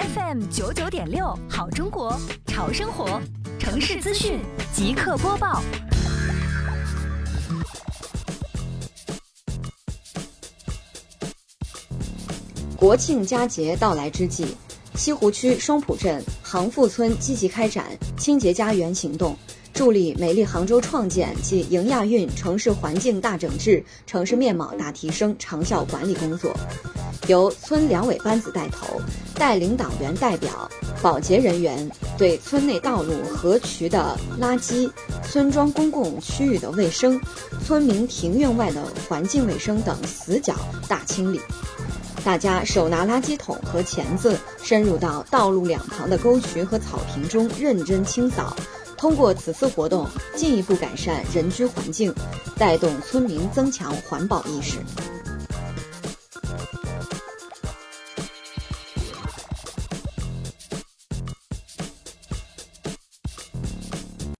FM 九九点六，好中国，潮生活，城市资讯即刻播报。国庆佳节到来之际，西湖区双浦镇杭富村积极开展清洁家园行动。助力美丽杭州创建及迎亚运城市环境大整治、城市面貌大提升长效管理工作，由村两委班子带头，带领党员代表、保洁人员对村内道路、河渠的垃圾、村庄公共区域的卫生、村民庭院外的环境卫生等死角大清理。大家手拿垃圾桶和钳子，深入到道路两旁的沟渠和草坪中认真清扫。通过此次活动，进一步改善人居环境，带动村民增强环保意识。